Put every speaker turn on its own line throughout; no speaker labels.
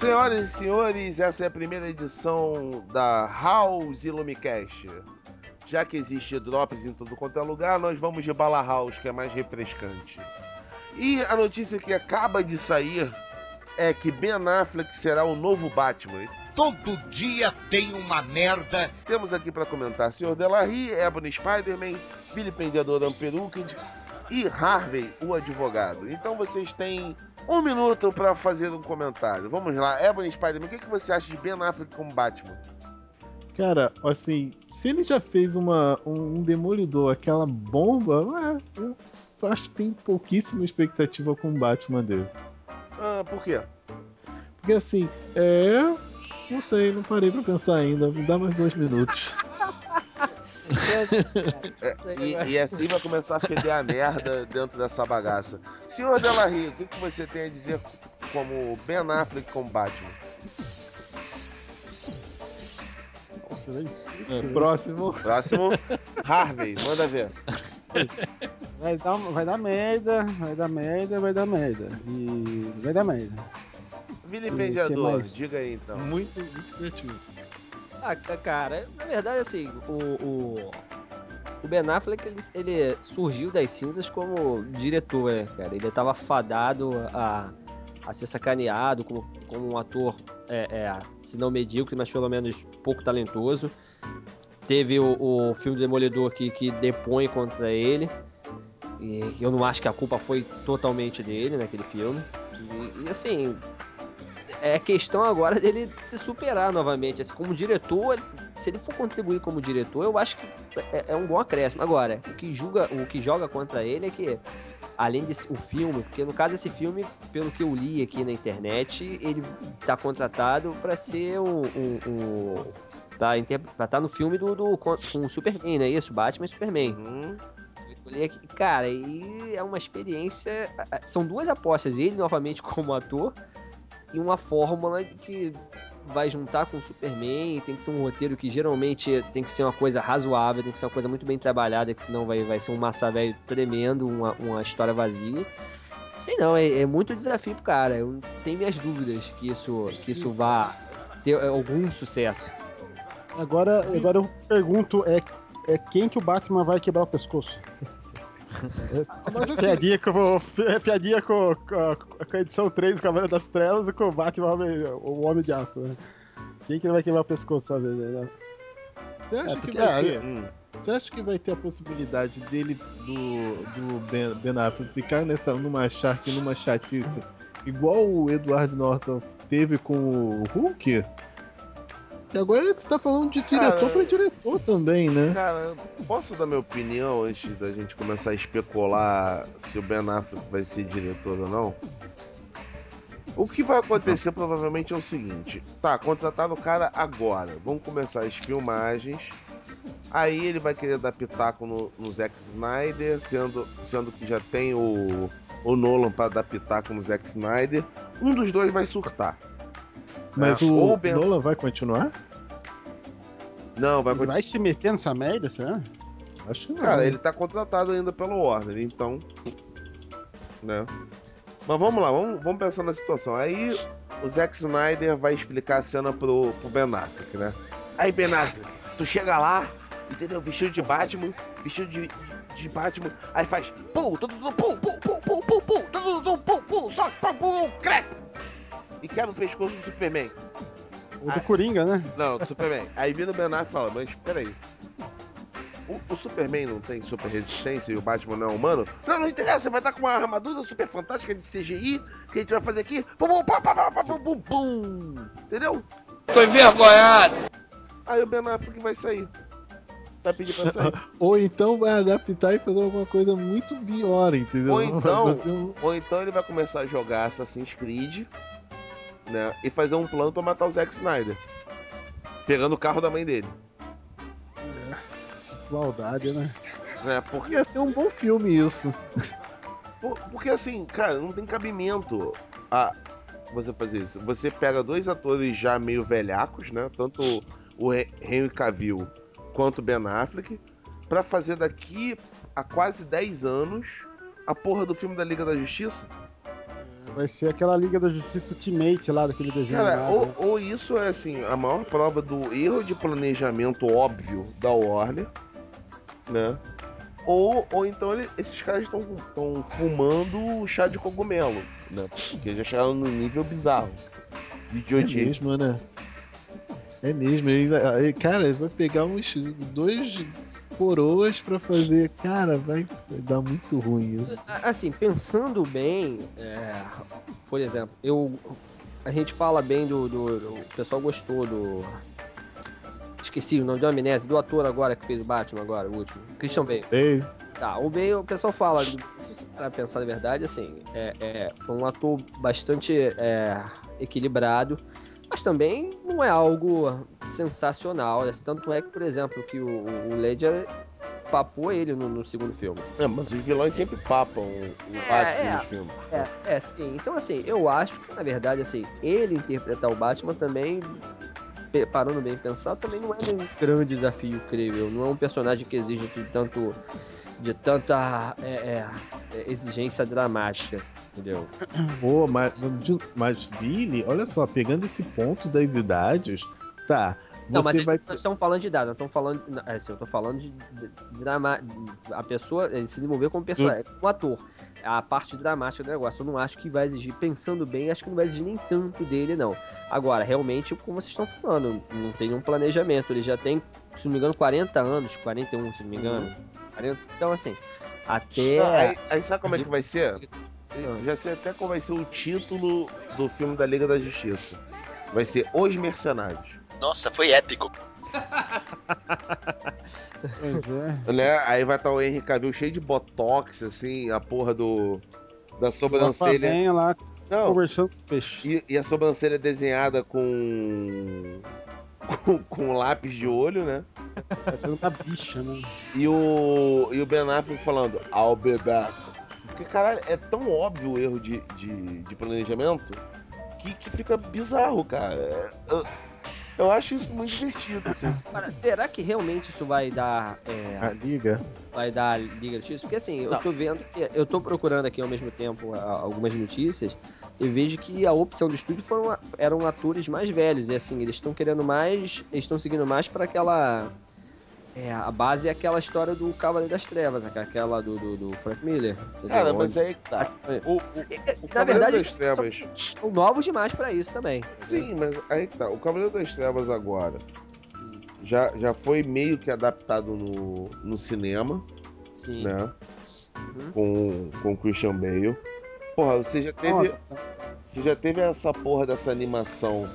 Senhoras e senhores, essa é a primeira edição da House Illumicast. Já que existe drops em tudo quanto é lugar, nós vamos de Bala House, que é mais refrescante. E a notícia que acaba de sair é que Ben Affleck será o novo Batman.
Todo dia tem uma merda.
Temos aqui para comentar Sr. Delarry, Ebony Spider-Man, Vilipendiador Amperukid e Harvey, o advogado. Então vocês têm um minuto para fazer um comentário. Vamos lá, Ebony Spider-Man, o que, que você acha de Ben Affleck como Batman?
Cara, assim, se ele já fez uma, um Demolidor, aquela bomba, é, eu acho que tem pouquíssima expectativa com um Batman desse.
Ah, por quê?
Porque assim, é. Não sei, não parei pra pensar ainda. Me dá mais dois minutos.
É, e, e, assim vai começar a feder a merda dentro dessa bagaça. Senhor Delarry, o que, que você tem a dizer como Ben Affleck como Batman?
É, próximo.
Próximo. Harvey, manda ver.
Vai dar, vai dar merda, vai dar merda, vai dar merda. E vai dar merda.
Vilipendiador, diga aí então.
Muito, muito criativo.
Ah, cara, na verdade, assim, o, o, o Ben Affleck, ele, ele surgiu das cinzas como diretor, né, cara? Ele estava fadado a, a ser sacaneado como, como um ator, é, é, se não medíocre, mas pelo menos pouco talentoso. Teve o, o filme Demolidor que, que depõe contra ele. E eu não acho que a culpa foi totalmente dele naquele filme. E, e assim, é questão agora dele se superar novamente. Assim, como diretor, ele, se ele for contribuir como diretor, eu acho que é, é, um bom acréscimo. Agora, o que, julga, o que joga contra ele é que, além desse o filme, porque no caso esse filme, pelo que eu li aqui na internet, ele tá contratado para ser um. um, um pra estar tá no filme do, do, com o Superman, não é isso? Batman e Superman. Uhum. Cara, e é uma experiência. São duas apostas. Ele novamente como ator e uma fórmula que vai juntar com o Superman, tem que ser um roteiro que geralmente tem que ser uma coisa razoável, tem que ser uma coisa muito bem trabalhada, que senão vai, vai ser um massa velho tremendo, uma, uma história vazia. Sei não, é, é, muito desafio pro cara. Eu tenho minhas dúvidas que isso, que isso vá ter algum sucesso.
Agora, agora eu pergunto, é, é quem que o Batman vai quebrar o pescoço? Mas, assim... Piadinha, com, piadinha com, com, com, a edição 3 do Cavaleiro das Trevas e com o Batman, o Homem de Aço. Né? Quem que vai quebrar o pescoço dessa vez? Né?
Você acha, é, que vai ter, hum. você acha que vai ter a possibilidade dele, do, do Ben, ben Affleck, ficar nessa, numa Shark, numa chatice, igual o Edward Norton teve com o Hulk? E agora você tá falando de diretor cara, pra diretor também, né?
Cara, posso dar minha opinião antes da gente começar a especular se o Ben Affleck vai ser diretor ou não? O que vai acontecer provavelmente é o seguinte: tá, contratado o cara agora, vamos começar as filmagens. Aí ele vai querer dar pitaco no, no Zack Snyder, sendo, sendo que já tem o, o Nolan para dar pitaco no Zack Snyder. Um dos dois vai surtar.
Mas é, o ben... Nolan vai continuar?
Não, vai
continuar. vai se meter nessa merda, será?
Acho que não. Cara, ele tá contratado ainda pelo Warner, então. Né? Mas vamos lá, vamos, vamos pensar na situação. Aí o Zack Snyder vai explicar a cena pro, pro Ben Affleck, né? Aí, Ben Affleck, tu chega lá, entendeu? Vestido de Batman, vestido de, de, Batman, aí faz pum, tudo, pum, pum, pum, pum, pum, pum, pum, tudo, pum, pum, só pum, pum, crepe e quebra o pescoço do Superman.
O do Coringa, né?
Não, do Superman. Aí vira o Ben Affleck e fala, mas peraí. O, o, Superman não tem super resistência e o Batman não é humano? Não, não interessa, vai estar com uma armadura super fantástica de CGI que a gente vai fazer aqui. Pum, pum, pum, pum, pum, pum, pum. Entendeu?
Tô envergonhado.
Aí o Ben Affleck vai sair. Vai pedir pra sair.
ou então vai adaptar e fazer alguma coisa muito pior, entendeu?
Ou então, um... ou então ele vai começar a jogar Assassin's Creed né? E fazer um plano para matar o Zack Snyder. Pegando o carro da mãe dele.
É, maldade, né?
É, porque... Ia ser um bom filme isso.
porque assim, cara, não tem cabimento a você fazer isso. Você pega dois atores já meio velhacos, né? Tanto o Henry Cavill quanto o Ben Affleck, para fazer daqui a quase 10 anos a porra do filme da Liga da Justiça.
Vai ser aquela Liga da Justiça Ultimate lá daquele desenho.
Cara, ou, né? ou, isso é assim, a maior prova do erro de planejamento óbvio da Warner, né? Ou, ou então ele, esses caras estão fumando chá de cogumelo, né? Porque já chegaram no nível bizarro de idiotice.
É mesmo, né? É mesmo. Ele, cara, ele vai pegar uns dois coroas para fazer. Cara, vai, vai, dar muito ruim isso.
Assim, pensando bem, é, por exemplo, eu. A gente fala bem do, do, do, O pessoal gostou do. Esqueci o nome do Amnésia, do ator agora que fez o Batman agora, o último. Christian Bale.
Bale.
Tá, o Bale, o pessoal fala, se você parar pensar na verdade, assim, é, é, foi um ator bastante é, equilibrado, mas também não é algo sensacional. Né? Tanto é que, por exemplo, que o, o Ledger papou ele no, no, segundo filme.
É, mas os vilões sempre papam o, é, Batman é, no filme.
É, é, sim. Então, assim, eu acho que, na verdade, assim, ele interpretar o Batman também, parando bem pensar, também não é um grande desafio, creio eu. Não é um personagem que exige tanto de tanta é, é, exigência dramática, entendeu?
Pô, mas, mas Billy, olha só, pegando esse ponto das idades, tá.
Não, mas vai... nós estamos falando de idade, não estamos falando. É, assim, eu estou falando de, drama, a pessoa se desenvolver como personagem, como ator. A parte dramática do negócio. Eu não acho que vai exigir, pensando bem, acho que não vai exigir nem tanto dele, não. Agora, realmente, como vocês estão falando, não tem um planejamento. Ele já tem, se não me engano, 40 anos, 41, se não me engano. Uhum. Então, assim, até. Não,
aí, aí, sabe como é que vai ser? Eu já sei até qual vai ser o título do filme da Liga da Justiça. Vai ser Os Mercenários.
Nossa, foi épico.
é. né? Aí vai estar o Henry Cavill cheio de botox, assim, a porra do. Da sobrancelha.
lá Não. conversando com peixe.
E, e, a sobrancelha desenhada com. com, com lápis de olho, né?
Tá bicha, né?
E o, e o Ben Affleck falando, I'll be back. Porque, caralho, é tão óbvio o erro de, de, de planejamento que, que fica bizarro, cara. Eu, eu acho isso muito divertido, assim.
Agora, será que realmente isso vai dar. É,
a liga?
Vai dar a Liga X? Porque assim, eu Não. tô vendo. Eu tô procurando aqui ao mesmo tempo algumas notícias e vejo que a opção do estúdio foram, eram atores mais velhos. E assim, eles estão querendo mais. Eles estão seguindo mais para aquela é, a base é aquela história do Cavaleiro das Trevas, aquela do, do, do Frank Miller.
Cara, mas aí que tá. O, o,
o Na verdade, das Trevas. São, são novos demais para isso também.
Sim, mas aí que tá. O Cavaleiro das Trevas agora já, já foi meio que adaptado no, no cinema. Sim. Né? Uhum. Com, com Christian Bale. Porra, você já teve. Você já teve essa porra dessa animação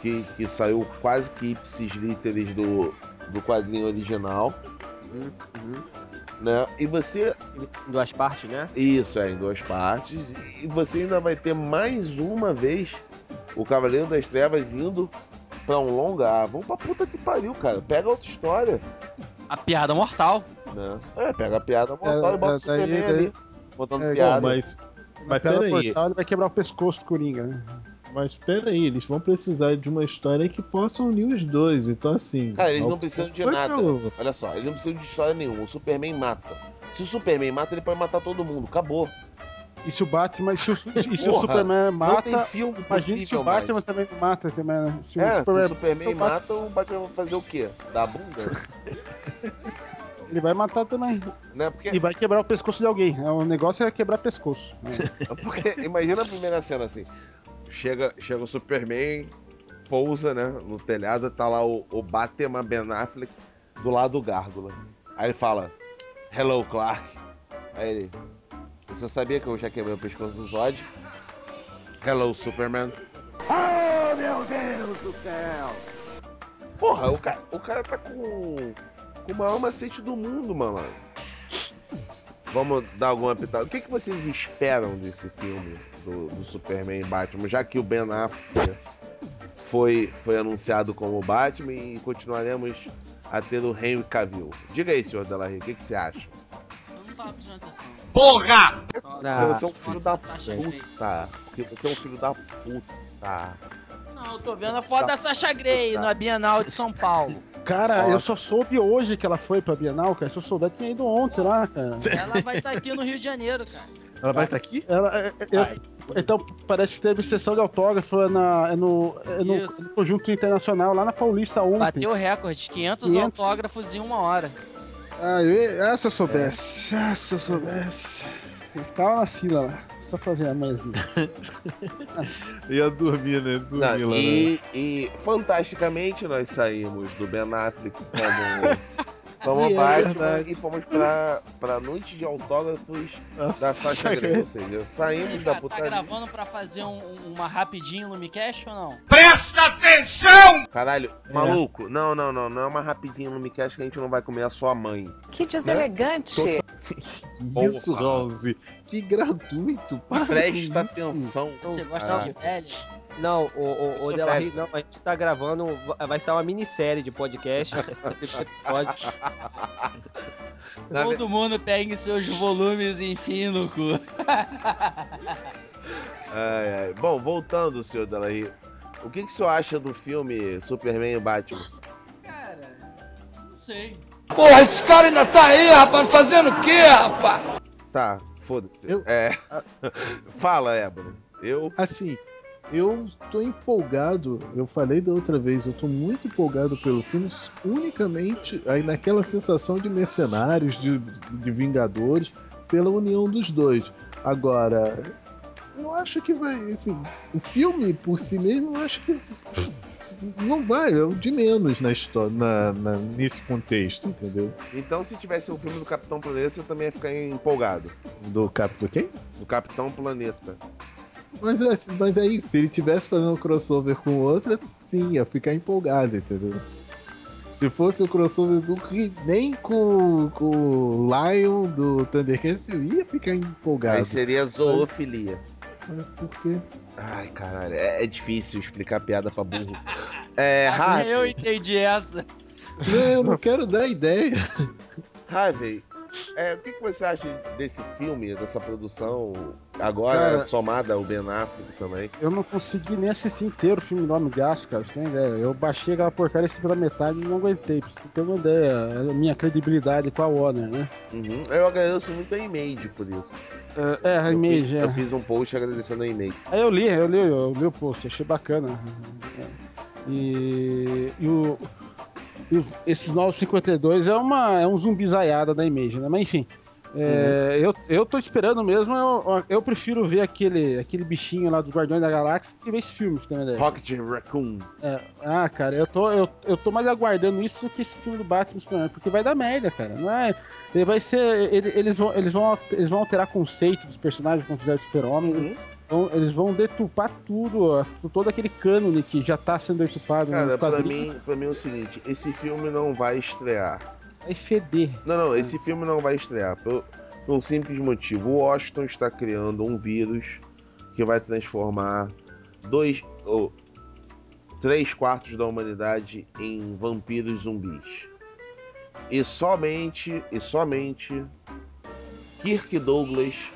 que, que saiu quase que ipsis literis do, do quadrinho original. Uhum. Né? E você.
Em duas partes, né?
Isso, é, em duas partes. E você ainda vai ter mais uma vez o Cavaleiro das Trevas indo pra um longa. Ah, vamos pra puta que pariu, cara. Pega outra história.
A piada mortal.
Né? É, pega a piada mortal é, e bota é, o Superman daí, ali. Botando é, piada.
mas. Mas peraí.
Vai quebrar o pescoço do Coringa, né?
Mas espera aí, eles vão precisar de uma história que possa unir os dois. Então, assim.
Cara, eles não precisam de nada. Olha só, eles não precisam de história nenhuma. O Superman mata. Se o Superman mata, ele pode matar todo mundo. Acabou.
E se o Batman. Se o, e se o Superman mata. Não
tem filme
imagina se o Batman mais. também mata também, né?
Se é, o Superman, se o Superman mata, o Batman vai fazer o quê? Dar a bunda?
Ele vai matar também.
Né? Porque...
E vai quebrar o pescoço de alguém. O negócio é quebrar pescoço.
Porque imagina a primeira cena assim chega, chega o Superman, pousa, né, no telhado, tá lá o, o Batman Ben Affleck do lado do Gárgula. Aí ele fala, Hello, Clark. Aí ele, você sabia que eu já quebrei o pescoço do Zod? Hello, Superman.
Oh, meu Deus do céu!
Porra, o cara, o cara tá com o maior macete do mundo, mano. Vamos dar alguma pitada. O que, que vocês esperam desse filme? do, do Superman e Batman, já que o Ben Affleck foi, foi anunciado como Batman e continuaremos a ter o Henry Cavill. Diga aí, senhor Delarry, o que, que você acha?
Eu não tava prestando atenção.
Porra!
Ah, você é um filho da puta. Porque você é um filho da puta.
Não, eu tô vendo a foto da Sasha Grey na Bienal de São Paulo.
Cara, Nossa. eu só soube hoje que ela foi pra Bienal, cara. Se eu soubesse, tinha ido ontem lá, cara.
Ela vai estar tá aqui no Rio de Janeiro, cara.
Ela vai estar aqui?
Ela, é, é, então, parece que teve sessão de autógrafo é na, é no, é no, no, Conjunto Internacional, lá na Paulista ontem.
Bateu o recorde, 500, 500, autógrafos em uma hora.
Ah, eu, ah se eu soubesse. Ah, se eu soubesse. Eu tava na fila lá. Só fazer a mãezinha.
Ia dormir, né? Dormir
Não, lá, e, né? e fantasticamente nós saímos do Ben Affleck como Vamos é Batman e fomos pra, pra noite de autógrafos Nossa, da Sasha Grey. Ou seja, saímos da putaria.
Tá gravando pra fazer um, uma rapidinho no Micast ou não?
Presta atenção!
Caralho, é. maluco, não, não, não, não é uma rapidinho no Micast que a gente não vai comer a sua mãe.
Que deselegante! Né?
Isso, House. Que gratuito.
Presta atenção.
Você gosta de velhos?
Não, o, o, o Delarry, não, a gente tá gravando, vai ser uma minissérie de podcast.
Todo mundo pegue seus volumes e enfim no cu.
ai, ai. Bom, voltando, senhor Delarry, o que, que o senhor acha do filme Superman e Batman?
Cara, não sei.
Porra, esse cara ainda tá aí, rapaz, fazendo o quê, rapaz?
Tá, foda-se. Eu... É. Fala, Ébora. Eu.
Assim, eu tô empolgado, eu falei da outra vez, eu tô muito empolgado pelo filme, unicamente aí naquela sensação de mercenários, de, de Vingadores, pela união dos dois. Agora, eu acho que vai, assim, o filme por si mesmo, eu acho que não vai, é o de menos na história, na, na, nesse contexto, entendeu?
Então, se tivesse um filme do Capitão Planeta, você também ia ficar empolgado.
Do Cap do quem?
Do Capitão Planeta.
Mas, é, mas é isso, se ele tivesse fazendo um crossover com outra, sim, ia ficar empolgado, entendeu? Se fosse o crossover do nem com, com o Lion do Thundercats, eu ia ficar empolgado. Aí
seria zoofilia.
Mas por quê?
Ai, caralho, é, é difícil explicar piada pra burro. É,
Harvey. Eu entendi essa.
Não, eu não quero dar ideia.
Harvey, é, o que, que você acha desse filme, dessa produção, agora cara, somada ao Ben Affleck também?
Eu não consegui nem assistir inteiro o filme Nome Gasto, cara, você tem ideia? Eu baixei aquela porcaria assim pela metade e não aguentei, pra você ter uma ideia, a minha credibilidade com a Warner, né?
Uhum. Eu agradeço muito a Image por isso.
É, é a Image,
fiz,
é.
Eu fiz um post agradecendo a Image.
Aí eu li, eu li, eu li o post, achei bacana. E, e o esses novos 52 é, uma, é um zumbizaiada da Image, né? Mas enfim. É, uhum. eu, eu tô esperando mesmo, eu, eu prefiro ver aquele, aquele bichinho lá dos Guardiões da Galáxia que ver esse filme, você tem uma ideia?
Rocket Raccoon.
É, ah, cara, eu tô, eu, eu tô mais aguardando isso do que esse filme do Batman porque vai dar merda, cara. Não é, ele vai ser. Ele, eles, vão, eles, vão, eles vão alterar conceito dos personagens como fizeram Super-Homem. Uhum. Então, eles vão detupar tudo, ó, todo aquele cânone que já tá sendo detupado.
Cara, pra mim, pra mim é o seguinte: esse filme não vai estrear.
Vai feder.
Não, não, esse filme não vai estrear. Por, por um simples motivo: o Washington está criando um vírus que vai transformar dois ou três quartos da humanidade em vampiros zumbis. E somente, e somente Kirk Douglas,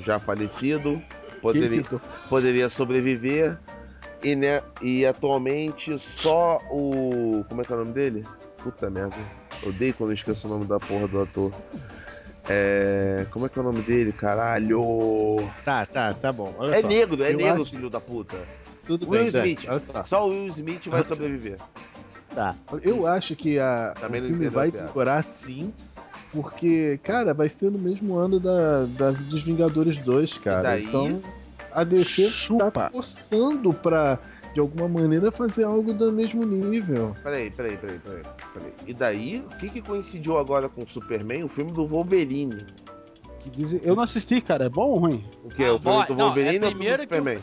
já falecido, poderia, poderia sobreviver. E, né, e atualmente só o. Como é que é o nome dele? Puta merda. Odeio quando eu esqueço o nome da porra do ator. É. Como é que é o nome dele, caralho?
Tá, tá, tá bom.
Olha é só. negro, é eu negro, acho... filho da puta.
Tudo
Will
bem,
Smith. Só. só o Will Smith vai sobreviver.
Tá. Eu acho que a, Também o filme vai decorar sim porque, cara, vai ser no mesmo ano da, da dos Vingadores 2, cara. Daí... Então a DC Chupa. tá forçando pra, de alguma maneira, fazer algo do mesmo nível.
Peraí, peraí, peraí, peraí. peraí. E daí, o que, que coincidiu agora com o Superman? O filme do Wolverine.
Eu não assisti, cara. É bom ou ruim?
O que? Ah, o filme do Wolverine não, é ou o filme do Superman?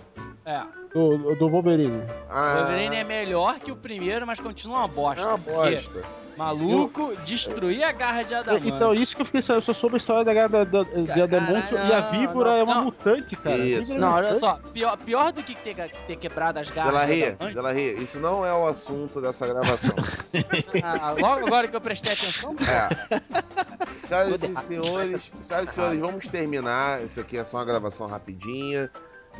É. Do, do Wolverine.
Ah. O Wolverine é melhor que o primeiro, mas continua uma bosta. É
uma bosta.
Maluco, eu... destruir a garra de Adamante.
Então, isso que eu fiquei sabendo, eu soube a história da garra da, da, de Adamante e a víbora não, é uma não. mutante, cara.
Isso.
É não, olha só, pior, pior do que ter, ter quebrado as garras
Delarria, Delarria, isso não é o assunto dessa gravação.
ah, logo agora que eu prestei atenção.
É. Senhoras e senhores, senhoras e senhores, vamos terminar. Isso aqui é só uma gravação rapidinha.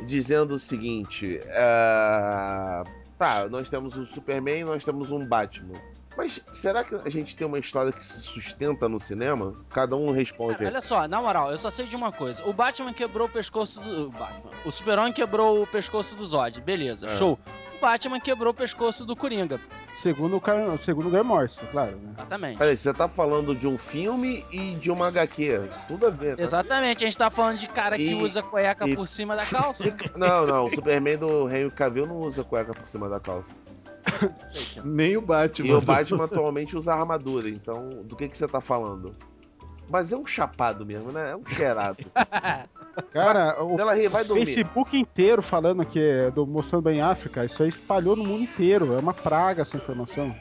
Dizendo o seguinte: uh... tá, nós temos um Superman, nós temos um Batman. Mas será que a gente tem uma história que se sustenta no cinema? Cada um responde.
Cara, olha só, na moral, eu só sei de uma coisa. O Batman quebrou o pescoço do. O Batman. O Super-Homem quebrou o pescoço do Zod. Beleza, é. show. O Batman quebrou o pescoço do Coringa.
Segundo o, segundo o Graham Morrison, claro. Né?
Exatamente.
Peraí, você tá falando de um filme e de uma HQ. Tudo a ver,
né? Exatamente, a gente tá falando de cara e, que usa cueca e... por cima da calça.
não, não, o Superman do Henry Cavill não usa cueca por cima da calça.
Nem o Batman.
E o Batman atualmente usa armadura, então do que, que você tá falando? Mas é um chapado mesmo, né? É um cheirado.
Cara, o ela vai Facebook inteiro falando que é do mostrando bem África, isso aí espalhou no mundo inteiro. É uma praga essa informação.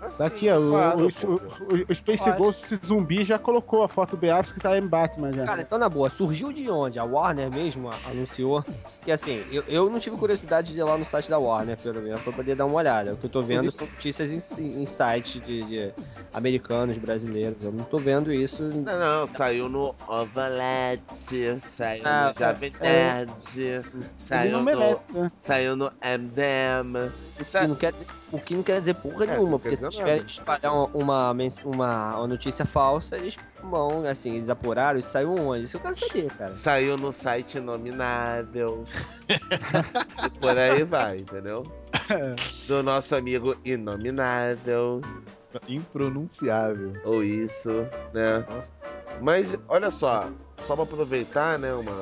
Assim, Daqui, ó, claro, o, o, o, Space Pode. Ghost zumbi já colocou a foto do que tá em Batman já.
Cara, então na boa, surgiu de onde? A Warner mesmo anunciou. Que assim, eu, eu não tive curiosidade de ir lá no site da Warner, pelo menos, pra poder dar uma olhada. O que eu tô vendo são notícias em, em sites de, de, americanos, brasileiros. Eu não tô vendo isso.
Não, não, saiu no Ovalete, saiu ah, no Jovem é, Nerd, é, saiu, no, né? saiu no MDM.
Isso é... não quer o que não quer dizer porra é, nenhuma, porque se tiver espalhar uma, uma, uma, notícia falsa, eles vão, assim, eles apuraram e saiu onde? Isso eu quero saber, cara.
Saiu no site nominável. e por aí vai, entendeu? Do nosso amigo inominável.
Impronunciável.
Ou isso, né? Nossa. Mas, olha só, só pra aproveitar, né, uma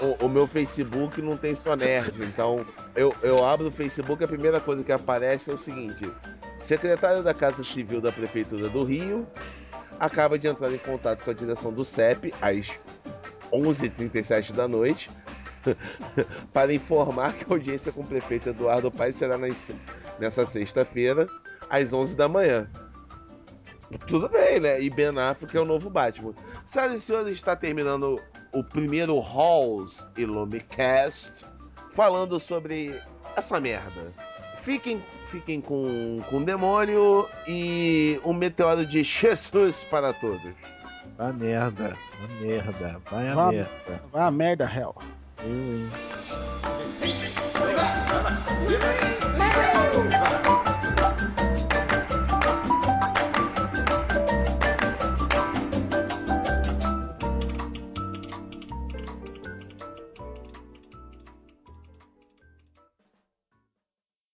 o, o, meu Facebook não tem só nerd, então eu, eu abro o Facebook a primeira coisa que aparece é o seguinte: secretário da Casa Civil da Prefeitura do Rio acaba de entrar em contato com a direção do CEP às 11h37 da noite para informar que a audiência com o prefeito Eduardo Paes será nessa sexta-feira às 11 da manhã. Tudo bem, né? E Ben Affleck é o novo Batman. Senhoras e senhores, está terminando o primeiro Halls Illumicast falando sobre essa merda. Fiquem, fiquem com, com o demônio e um meteoro de Jesus para todos.
Vai a merda, vai a merda, vai a
vai,
merda.
Vai a merda, hell.
Eu, hein.